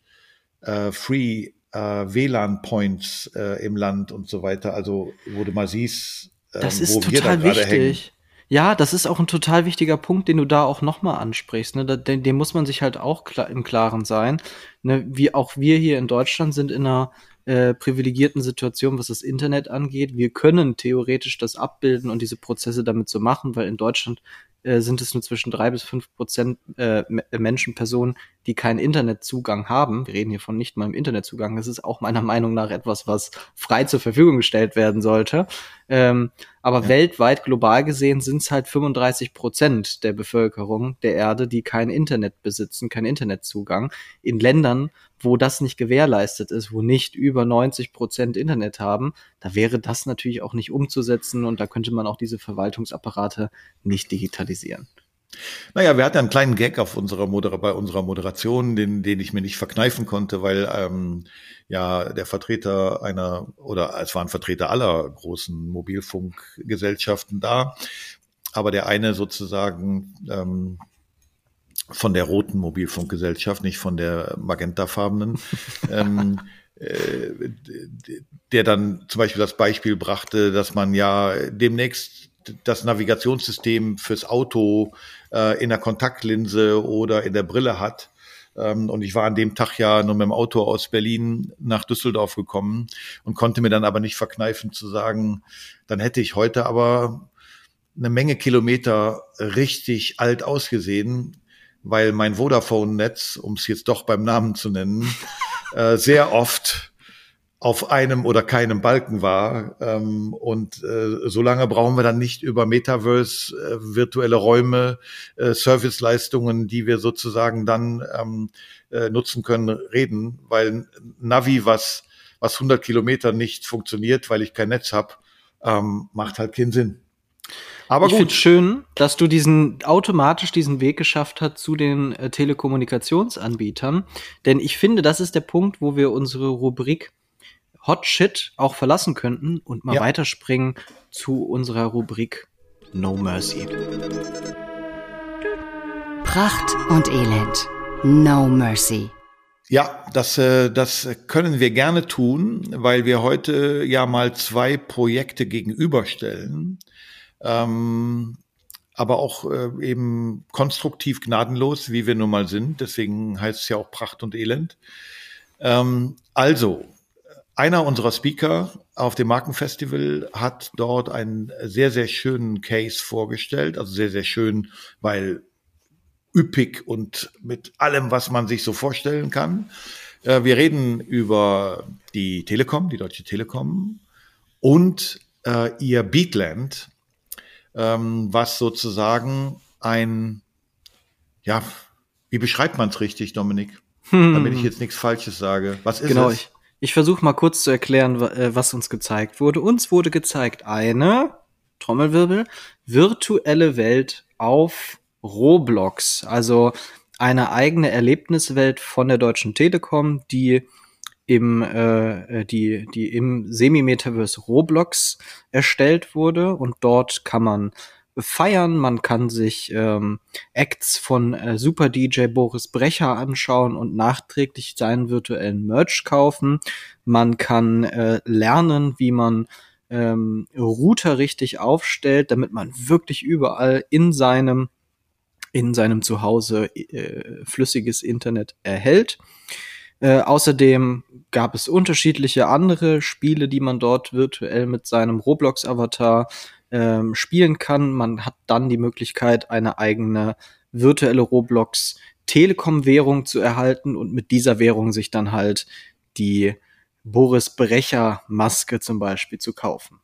äh, Free äh, WLAN-Points äh, im Land und so weiter. Also, wo du mal siehst, ähm, das ist wo total wir da wichtig. Hängen. Ja, das ist auch ein total wichtiger Punkt, den du da auch nochmal ansprichst. Ne? Den, dem muss man sich halt auch klar, im Klaren sein. Ne? Wie auch wir hier in Deutschland sind in einer äh, privilegierten Situation, was das Internet angeht. Wir können theoretisch das abbilden und diese Prozesse damit so machen, weil in Deutschland äh, sind es nur zwischen drei bis fünf Prozent äh, Menschen, Personen, die keinen Internetzugang haben. Wir reden hier von nicht mal im Internetzugang. Das ist auch meiner Meinung nach etwas, was frei zur Verfügung gestellt werden sollte. Ähm, aber ja. weltweit, global gesehen, sind es halt 35 Prozent der Bevölkerung der Erde, die kein Internet besitzen, keinen Internetzugang. In Ländern, wo das nicht gewährleistet ist, wo nicht über 90 Prozent Internet haben, da wäre das natürlich auch nicht umzusetzen und da könnte man auch diese Verwaltungsapparate nicht digitalisieren. Naja, wir hatten einen kleinen Gag auf unserer Moder bei unserer Moderation, den, den ich mir nicht verkneifen konnte, weil ähm, ja der Vertreter einer oder es waren Vertreter aller großen Mobilfunkgesellschaften da, aber der eine sozusagen ähm, von der roten Mobilfunkgesellschaft, nicht von der magentafarbenen, [LAUGHS] ähm, äh, der dann zum Beispiel das Beispiel brachte, dass man ja demnächst das Navigationssystem fürs Auto äh, in der Kontaktlinse oder in der Brille hat. Ähm, und ich war an dem Tag ja nur mit dem Auto aus Berlin nach Düsseldorf gekommen und konnte mir dann aber nicht verkneifen zu sagen, dann hätte ich heute aber eine Menge Kilometer richtig alt ausgesehen, weil mein Vodafone-Netz, um es jetzt doch beim Namen zu nennen, [LAUGHS] äh, sehr oft auf einem oder keinem Balken war. Ähm, und äh, solange brauchen wir dann nicht über Metaverse, äh, virtuelle Räume, äh, Serviceleistungen, die wir sozusagen dann ähm, äh, nutzen können, reden, weil Navi, was, was 100 Kilometer nicht funktioniert, weil ich kein Netz habe, ähm, macht halt keinen Sinn. Aber ich finde schön, dass du diesen automatisch diesen Weg geschafft hast zu den äh, Telekommunikationsanbietern, denn ich finde, das ist der Punkt, wo wir unsere Rubrik Hot Shit auch verlassen könnten und mal ja. weiterspringen zu unserer Rubrik No Mercy. Pracht und Elend. No Mercy. Ja, das, äh, das können wir gerne tun, weil wir heute ja mal zwei Projekte gegenüberstellen, ähm, aber auch äh, eben konstruktiv gnadenlos, wie wir nun mal sind. Deswegen heißt es ja auch Pracht und Elend. Ähm, also, einer unserer Speaker auf dem Markenfestival hat dort einen sehr, sehr schönen Case vorgestellt. Also sehr, sehr schön, weil üppig und mit allem, was man sich so vorstellen kann. Äh, wir reden über die Telekom, die Deutsche Telekom und äh, ihr Beatland, ähm, was sozusagen ein, ja, wie beschreibt man es richtig, Dominik? Hm. Damit ich jetzt nichts Falsches sage. Was ist genau, es? Ich, ich versuche mal kurz zu erklären, äh, was uns gezeigt wurde. Uns wurde gezeigt eine Trommelwirbel virtuelle Welt auf Roblox, also eine eigene Erlebniswelt von der Deutschen Telekom, die im äh, äh die die im Semi-Metaverse Roblox erstellt wurde und dort kann man feiern. Man kann sich ähm, Acts von äh, Super DJ Boris Brecher anschauen und nachträglich seinen virtuellen Merch kaufen. Man kann äh, lernen, wie man ähm, Router richtig aufstellt, damit man wirklich überall in seinem in seinem Zuhause äh, flüssiges Internet erhält. Äh, außerdem gab es unterschiedliche andere Spiele, die man dort virtuell mit seinem Roblox-Avatar ähm, spielen kann. Man hat dann die Möglichkeit, eine eigene virtuelle Roblox Telekom-Währung zu erhalten und mit dieser Währung sich dann halt die Boris Brecher Maske zum Beispiel zu kaufen.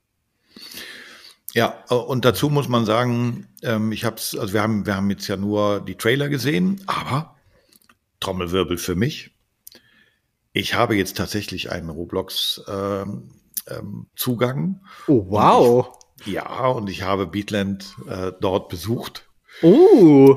Ja, und dazu muss man sagen, ähm, ich habe also wir haben, wir haben jetzt ja nur die Trailer gesehen, aber Trommelwirbel für mich. Ich habe jetzt tatsächlich einen Roblox ähm, ähm, Zugang. Oh wow! Ja, und ich habe Beatland äh, dort besucht. Oh.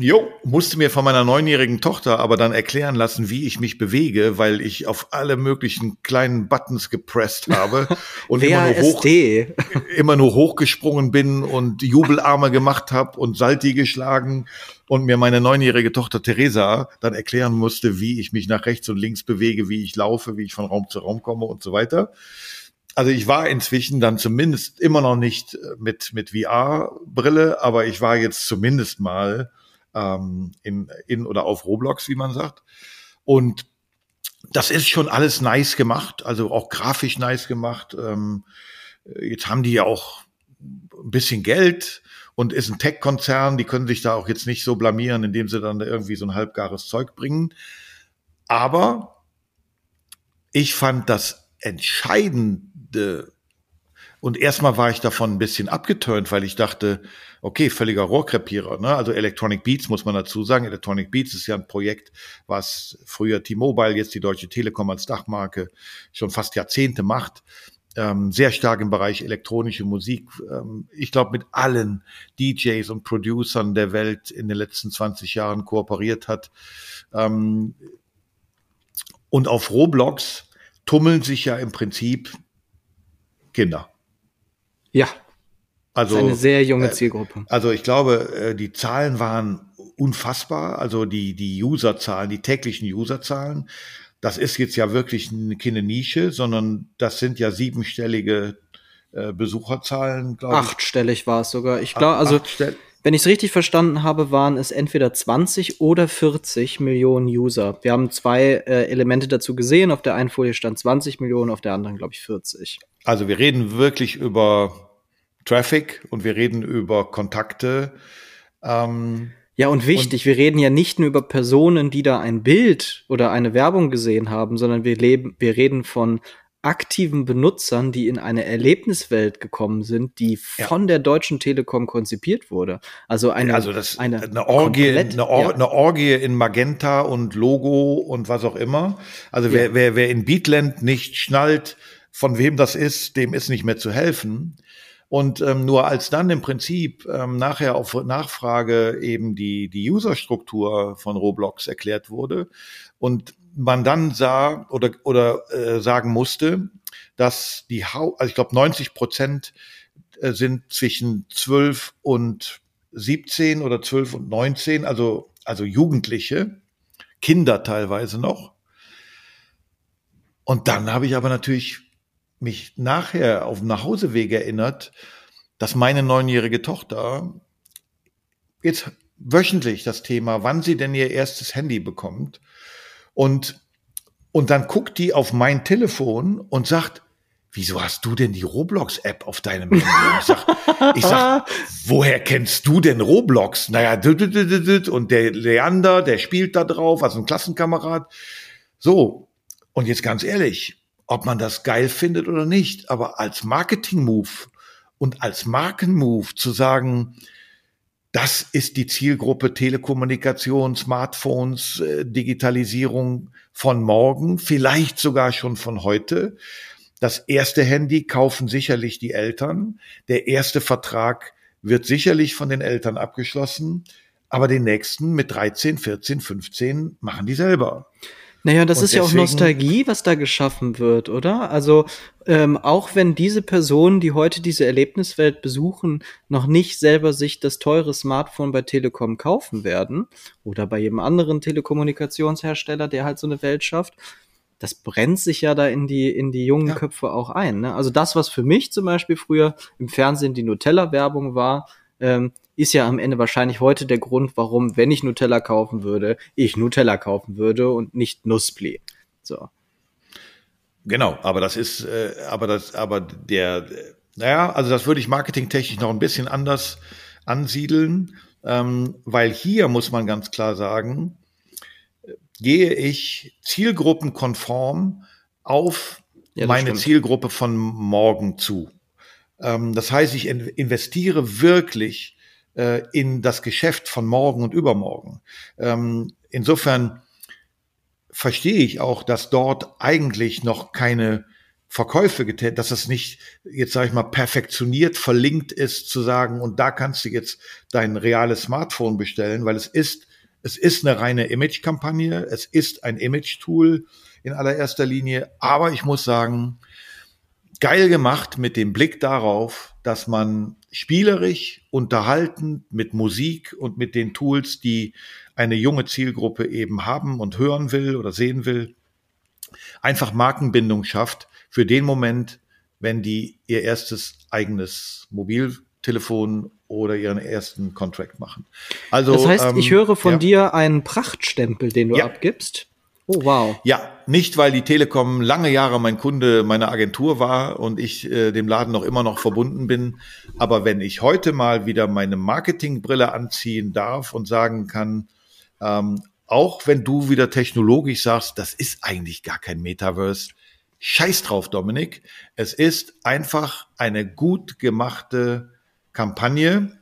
Jo, musste mir von meiner neunjährigen Tochter aber dann erklären lassen, wie ich mich bewege, weil ich auf alle möglichen kleinen Buttons gepresst habe [LAUGHS] und immer nur, hoch, [LAUGHS] immer nur hochgesprungen bin und Jubelarme gemacht habe und Salti geschlagen und mir meine neunjährige Tochter Theresa dann erklären musste, wie ich mich nach rechts und links bewege, wie ich laufe, wie ich von Raum zu Raum komme und so weiter. Also ich war inzwischen dann zumindest immer noch nicht äh, mit, mit VR-Brille, aber ich war jetzt zumindest mal ähm, in, in oder auf Roblox, wie man sagt. Und das ist schon alles nice gemacht, also auch grafisch nice gemacht. Ähm, jetzt haben die ja auch ein bisschen Geld und ist ein Tech-Konzern, die können sich da auch jetzt nicht so blamieren, indem sie dann irgendwie so ein halbgares Zeug bringen. Aber ich fand das entscheidend de, und erstmal war ich davon ein bisschen abgeturnt, weil ich dachte, okay, völliger Rohrkrepierer. Ne? Also Electronic Beats muss man dazu sagen. Electronic Beats ist ja ein Projekt, was früher T-Mobile, jetzt die Deutsche Telekom als Dachmarke schon fast Jahrzehnte macht. ähm, sehr stark im Bereich elektronische Musik. Ähm, ich glaube, mit allen DJs und Producern der Welt in den letzten 20 Jahren kooperiert hat. Ähm, und auf Roblox tummeln sich ja im Prinzip Kinder. Ja. Also eine sehr junge Zielgruppe. Also ich glaube, äh, die Zahlen waren unfassbar. Also die die Userzahlen, die täglichen Userzahlen das ist jetzt ja wirklich keine Nische, sondern das sind ja siebenstellige äh, Besucherzahlen, glaube ich. Achtstellig war es sogar. Ich glaube, also wenn ich es richtig verstanden habe, waren es entweder 20 oder 40 Millionen User. Wir haben zwei äh, Elemente dazu gesehen. Auf der einen Folie stand 20 Millionen, auf der anderen, glaube ich, 40. Also wir reden wirklich über Traffic und wir reden über Kontakte. Ähm, ja, und wichtig, und wir reden ja nicht nur über Personen, die da ein Bild oder eine Werbung gesehen haben, sondern wir leben, wir reden von aktiven Benutzern, die in eine Erlebniswelt gekommen sind, die ja. von der Deutschen Telekom konzipiert wurde. Also eine, also das, eine, eine, Orgie, eine, Or ja. eine Orgie in Magenta und Logo und was auch immer. Also wer, ja. wer, wer in Beatland nicht schnallt, von wem das ist, dem ist nicht mehr zu helfen. Und ähm, nur als dann im Prinzip ähm, nachher auf Nachfrage eben die, die Userstruktur von Roblox erklärt wurde und man dann sah oder, oder äh, sagen musste, dass die Hau also ich glaube 90 Prozent äh, sind zwischen 12 und 17 oder 12 und 19, also, also Jugendliche, Kinder teilweise noch. Und dann habe ich aber natürlich mich nachher auf dem Nachhauseweg erinnert, dass meine neunjährige Tochter jetzt wöchentlich das Thema, wann sie denn ihr erstes Handy bekommt. Und, und dann guckt die auf mein Telefon und sagt, wieso hast du denn die Roblox-App auf deinem Handy? Ich sag, ich sag, woher kennst du denn Roblox? Naja, und der Leander, der spielt da drauf, also ein Klassenkamerad. So. Und jetzt ganz ehrlich, ob man das geil findet oder nicht. Aber als Marketing-Move und als Marken-Move zu sagen, das ist die Zielgruppe Telekommunikation, Smartphones, äh, Digitalisierung von morgen, vielleicht sogar schon von heute. Das erste Handy kaufen sicherlich die Eltern. Der erste Vertrag wird sicherlich von den Eltern abgeschlossen, aber den nächsten mit 13, 14, 15 machen die selber. Naja, das und ist ja auch Nostalgie, was da geschaffen wird, oder? Also ähm, auch wenn diese Personen, die heute diese Erlebniswelt besuchen, noch nicht selber sich das teure Smartphone bei Telekom kaufen werden oder bei jedem anderen Telekommunikationshersteller, der halt so eine Welt schafft, das brennt sich ja da in die, in die jungen ja. Köpfe auch ein. Ne? Also das, was für mich zum Beispiel früher im Fernsehen die Nutella-Werbung war, ähm, ist ja am Ende wahrscheinlich heute der Grund, warum, wenn ich Nutella kaufen würde, ich Nutella kaufen würde und nicht Nussbli. So. Genau, aber das ist, äh, aber das, aber der, naja, also das würde ich marketingtechnisch noch ein bisschen anders ansiedeln, ähm, weil hier muss man ganz klar sagen, gehe ich zielgruppenkonform auf ja, meine stimmt. Zielgruppe von morgen zu. Ähm, das heißt, ich investiere wirklich äh, in das Geschäft von morgen und übermorgen. Ähm, insofern verstehe ich auch, dass dort eigentlich noch keine Verkäufe getätigt, dass es nicht jetzt sage ich mal perfektioniert verlinkt ist zu sagen und da kannst du jetzt dein reales Smartphone bestellen, weil es ist es ist eine reine Image-Kampagne, es ist ein Image-Tool in allererster Linie, aber ich muss sagen, geil gemacht mit dem Blick darauf, dass man spielerisch, unterhaltend mit Musik und mit den Tools, die eine junge Zielgruppe eben haben und hören will oder sehen will, einfach Markenbindung schafft für den Moment, wenn die ihr erstes eigenes Mobiltelefon oder ihren ersten Contract machen. Also das heißt, ähm, ich höre von ja. dir einen Prachtstempel, den du ja. abgibst. Oh, wow. Ja, nicht, weil die Telekom lange Jahre mein Kunde meiner Agentur war und ich äh, dem Laden noch immer noch verbunden bin. Aber wenn ich heute mal wieder meine Marketingbrille anziehen darf und sagen kann, ähm, auch wenn du wieder technologisch sagst, das ist eigentlich gar kein Metaverse. Scheiß drauf, Dominik. Es ist einfach eine gut gemachte Kampagne.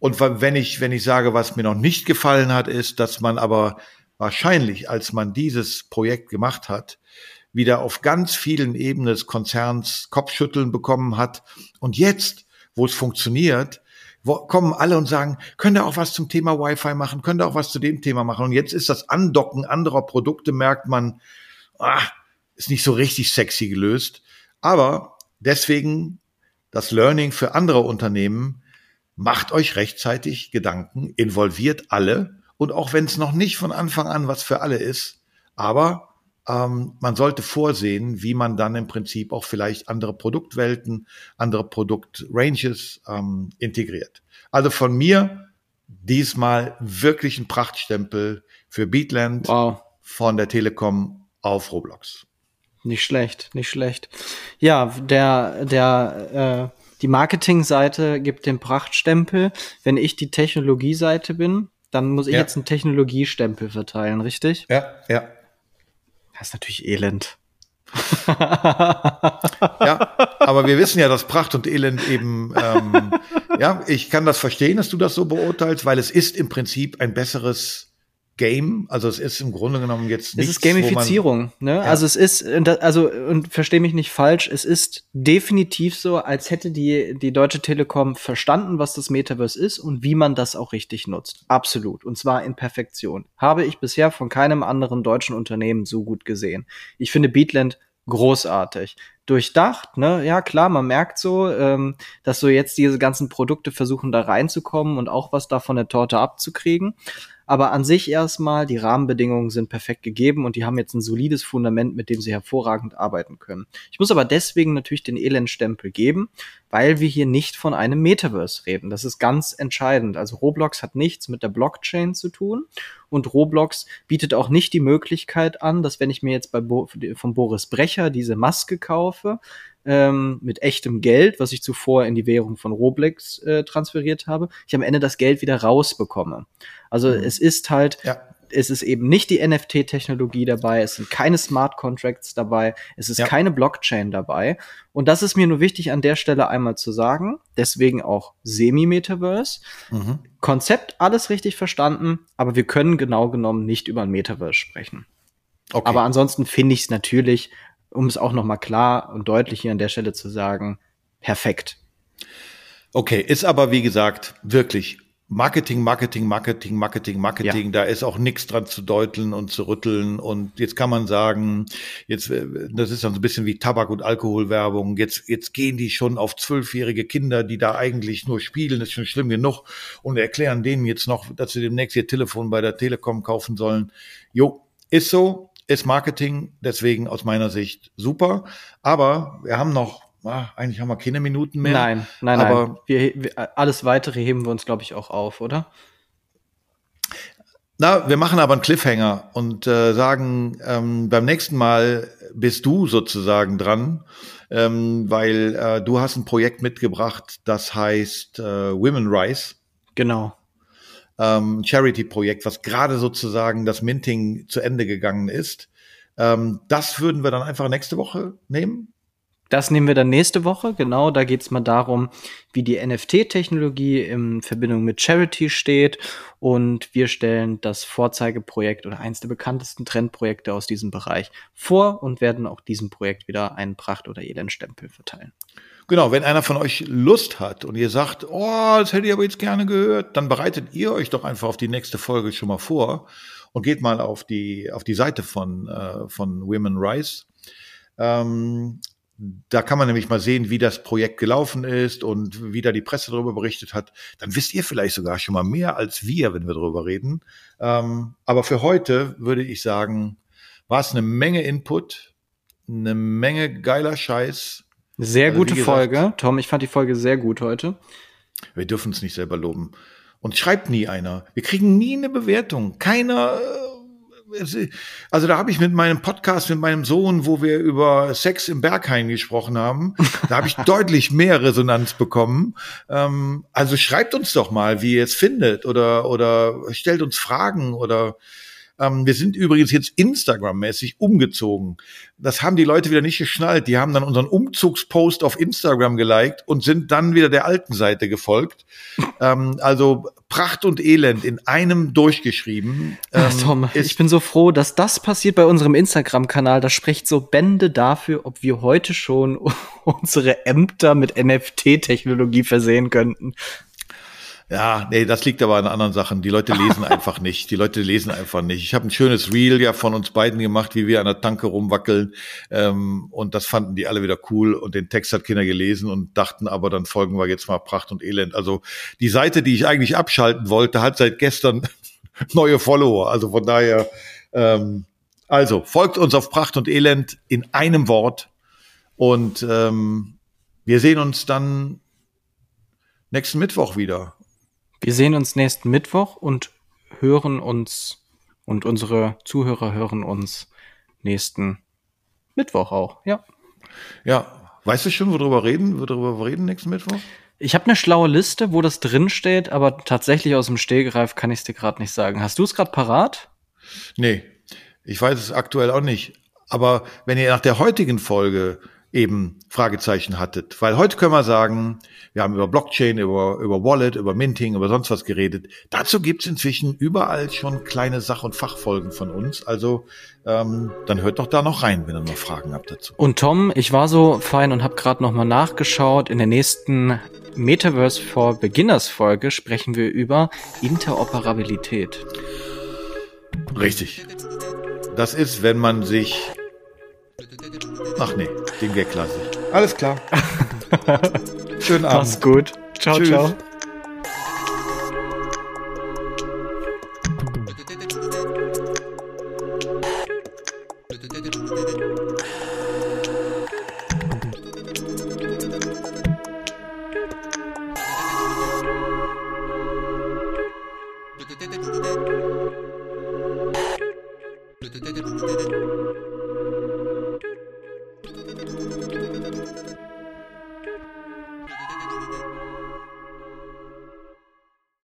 Und wenn ich, wenn ich sage, was mir noch nicht gefallen hat, ist, dass man aber wahrscheinlich, als man dieses Projekt gemacht hat, wieder auf ganz vielen Ebenen des Konzerns Kopfschütteln bekommen hat. Und jetzt, wo es funktioniert, wo kommen alle und sagen, könnt ihr auch was zum Thema Wi-Fi machen, könnt ihr auch was zu dem Thema machen. Und jetzt ist das Andocken anderer Produkte, merkt man, ah, ist nicht so richtig sexy gelöst. Aber deswegen das Learning für andere Unternehmen, macht euch rechtzeitig Gedanken, involviert alle. Und auch wenn es noch nicht von Anfang an was für alle ist, aber ähm, man sollte vorsehen, wie man dann im Prinzip auch vielleicht andere Produktwelten, andere Produktranges ähm, integriert. Also von mir diesmal wirklich ein Prachtstempel für Beatland wow. von der Telekom auf Roblox. Nicht schlecht, nicht schlecht. Ja, der, der, äh, die Marketingseite gibt den Prachtstempel. Wenn ich die Technologieseite bin, dann muss ich ja. jetzt einen Technologiestempel verteilen, richtig? Ja, ja. Das ist natürlich elend. [LAUGHS] ja, aber wir wissen ja, dass Pracht und Elend eben, ähm, ja, ich kann das verstehen, dass du das so beurteilst, weil es ist im Prinzip ein besseres Game. Also es ist im Grunde genommen jetzt nicht. Es ist Gamifizierung, ne? Ja. Also es ist, also und verstehe mich nicht falsch, es ist definitiv so, als hätte die die Deutsche Telekom verstanden, was das Metaverse ist und wie man das auch richtig nutzt. Absolut. Und zwar in Perfektion. Habe ich bisher von keinem anderen deutschen Unternehmen so gut gesehen. Ich finde Beatland großartig. Durchdacht, ne? Ja, klar, man merkt so, ähm, dass so jetzt diese ganzen Produkte versuchen, da reinzukommen und auch was da von der Torte abzukriegen. Aber an sich erstmal, die Rahmenbedingungen sind perfekt gegeben und die haben jetzt ein solides Fundament, mit dem sie hervorragend arbeiten können. Ich muss aber deswegen natürlich den Elendstempel geben, weil wir hier nicht von einem Metaverse reden. Das ist ganz entscheidend. Also Roblox hat nichts mit der Blockchain zu tun und Roblox bietet auch nicht die Möglichkeit an, dass wenn ich mir jetzt bei Bo von Boris Brecher diese Maske kaufe, ähm, mit echtem Geld, was ich zuvor in die Währung von Roblox äh, transferiert habe, ich am Ende das Geld wieder rausbekomme. Also mhm. es ist halt, ja. es ist eben nicht die NFT-Technologie dabei, es sind keine Smart Contracts dabei, es ist ja. keine Blockchain dabei. Und das ist mir nur wichtig an der Stelle einmal zu sagen. Deswegen auch Semi-Metaverse. Mhm. Konzept alles richtig verstanden, aber wir können genau genommen nicht über ein Metaverse sprechen. Okay. Aber ansonsten finde ich es natürlich um es auch noch mal klar und deutlich hier an der Stelle zu sagen, perfekt. Okay, ist aber wie gesagt wirklich Marketing, Marketing, Marketing, Marketing, Marketing, ja. da ist auch nichts dran zu deuteln und zu rütteln. Und jetzt kann man sagen, jetzt, äh, das ist dann so ein bisschen wie Tabak- und Alkoholwerbung. Jetzt, jetzt gehen die schon auf zwölfjährige Kinder, die da eigentlich nur spielen, das ist schon schlimm genug, und erklären denen jetzt noch, dass sie demnächst ihr Telefon bei der Telekom kaufen sollen. Jo, ist so, ist Marketing deswegen aus meiner Sicht super. Aber wir haben noch, ah, eigentlich haben wir keine Minuten mehr. Nein, nein, aber nein. Wir, wir, alles weitere heben wir uns, glaube ich, auch auf, oder? Na, wir machen aber einen Cliffhanger und äh, sagen, ähm, beim nächsten Mal bist du sozusagen dran, ähm, weil äh, du hast ein Projekt mitgebracht, das heißt äh, Women Rise. Genau ähm, Charity-Projekt, was gerade sozusagen das Minting zu Ende gegangen ist. Ähm, das würden wir dann einfach nächste Woche nehmen. Das nehmen wir dann nächste Woche, genau. Da geht es mal darum, wie die NFT-Technologie in Verbindung mit Charity steht. Und wir stellen das Vorzeigeprojekt oder eins der bekanntesten Trendprojekte aus diesem Bereich vor und werden auch diesem Projekt wieder einen Pracht- oder Elendstempel verteilen. Genau, wenn einer von euch Lust hat und ihr sagt, oh, das hätte ich aber jetzt gerne gehört, dann bereitet ihr euch doch einfach auf die nächste Folge schon mal vor und geht mal auf die, auf die Seite von, äh, von Women Rise. Ähm, da kann man nämlich mal sehen, wie das Projekt gelaufen ist und wie da die Presse darüber berichtet hat. Dann wisst ihr vielleicht sogar schon mal mehr als wir, wenn wir darüber reden. Ähm, aber für heute würde ich sagen, war es eine Menge Input, eine Menge geiler Scheiß sehr also, gute gesagt, Folge. Tom, ich fand die Folge sehr gut heute. Wir dürfen es nicht selber loben. Und schreibt nie einer. Wir kriegen nie eine Bewertung. Keiner. Äh, also da habe ich mit meinem Podcast mit meinem Sohn, wo wir über Sex im Berghain gesprochen haben, da habe ich [LAUGHS] deutlich mehr Resonanz bekommen. Ähm, also schreibt uns doch mal, wie ihr es findet oder oder stellt uns Fragen oder Ähm, wir sind übrigens jetzt Instagram-mäßig umgezogen. Das haben die Leute wieder nicht geschnallt. Die haben dann unseren Umzugspost auf Instagram geliked und sind dann wieder der alten Seite gefolgt. ähm, also Pracht und Elend in einem durchgeschrieben. Ähm, Tom, ich bin so froh, dass das passiert bei unserem Instagram-Kanal. Das spricht so Bände dafür, ob wir heute schon [LAUGHS] unsere Ämter mit NFT-Technologie versehen könnten. Ja, nee, das liegt aber an anderen Sachen. Die Leute lesen [LAUGHS] einfach nicht. Die Leute lesen einfach nicht. Ich habe ein schönes Reel ja von uns beiden gemacht, wie wir an der Tanke rumwackeln. Ähm, und das fanden die alle wieder cool. Und den Text hat Kinder gelesen und dachten aber, dann folgen wir jetzt mal Pracht und Elend. Also die Seite, die ich eigentlich abschalten wollte, hat seit gestern [LAUGHS] neue Follower. Also von daher, ähm, also folgt uns auf Pracht und Elend in einem Wort. Und ähm, wir sehen uns dann nächsten Mittwoch wieder. Wir sehen uns nächsten Mittwoch und hören uns und unsere Zuhörer hören uns nächsten Mittwoch auch, ja. Ja, weißt du schon, worüber reden, worüber reden nächsten Mittwoch? Ich habe eine schlaue Liste, wo das drin steht, aber tatsächlich aus dem Stehgreif kann ich es dir gerade nicht sagen. Hast du es gerade parat? Nee, ich weiß es aktuell auch nicht. Aber wenn ihr nach der heutigen Folge eben Fragezeichen hattet. Weil heute können wir sagen, wir haben über Blockchain, über, über Wallet, über Minting, über sonst was geredet. Dazu gibt's inzwischen überall schon kleine Sach- und Fachfolgen von uns. Also ähm, dann hört doch da noch rein, wenn ihr noch Fragen habt dazu. Und Tom, ich war so fein und habe gerade nochmal nachgeschaut. In der nächsten Metaverse for Beginners Folge sprechen wir über Interoperabilität. Richtig. Das ist, wenn man sich Ach nee, den Gag lasse ich. Alles klar. [LAUGHS] Schönen Abend. Mach's gut. Ciao, Tschüss. ciao.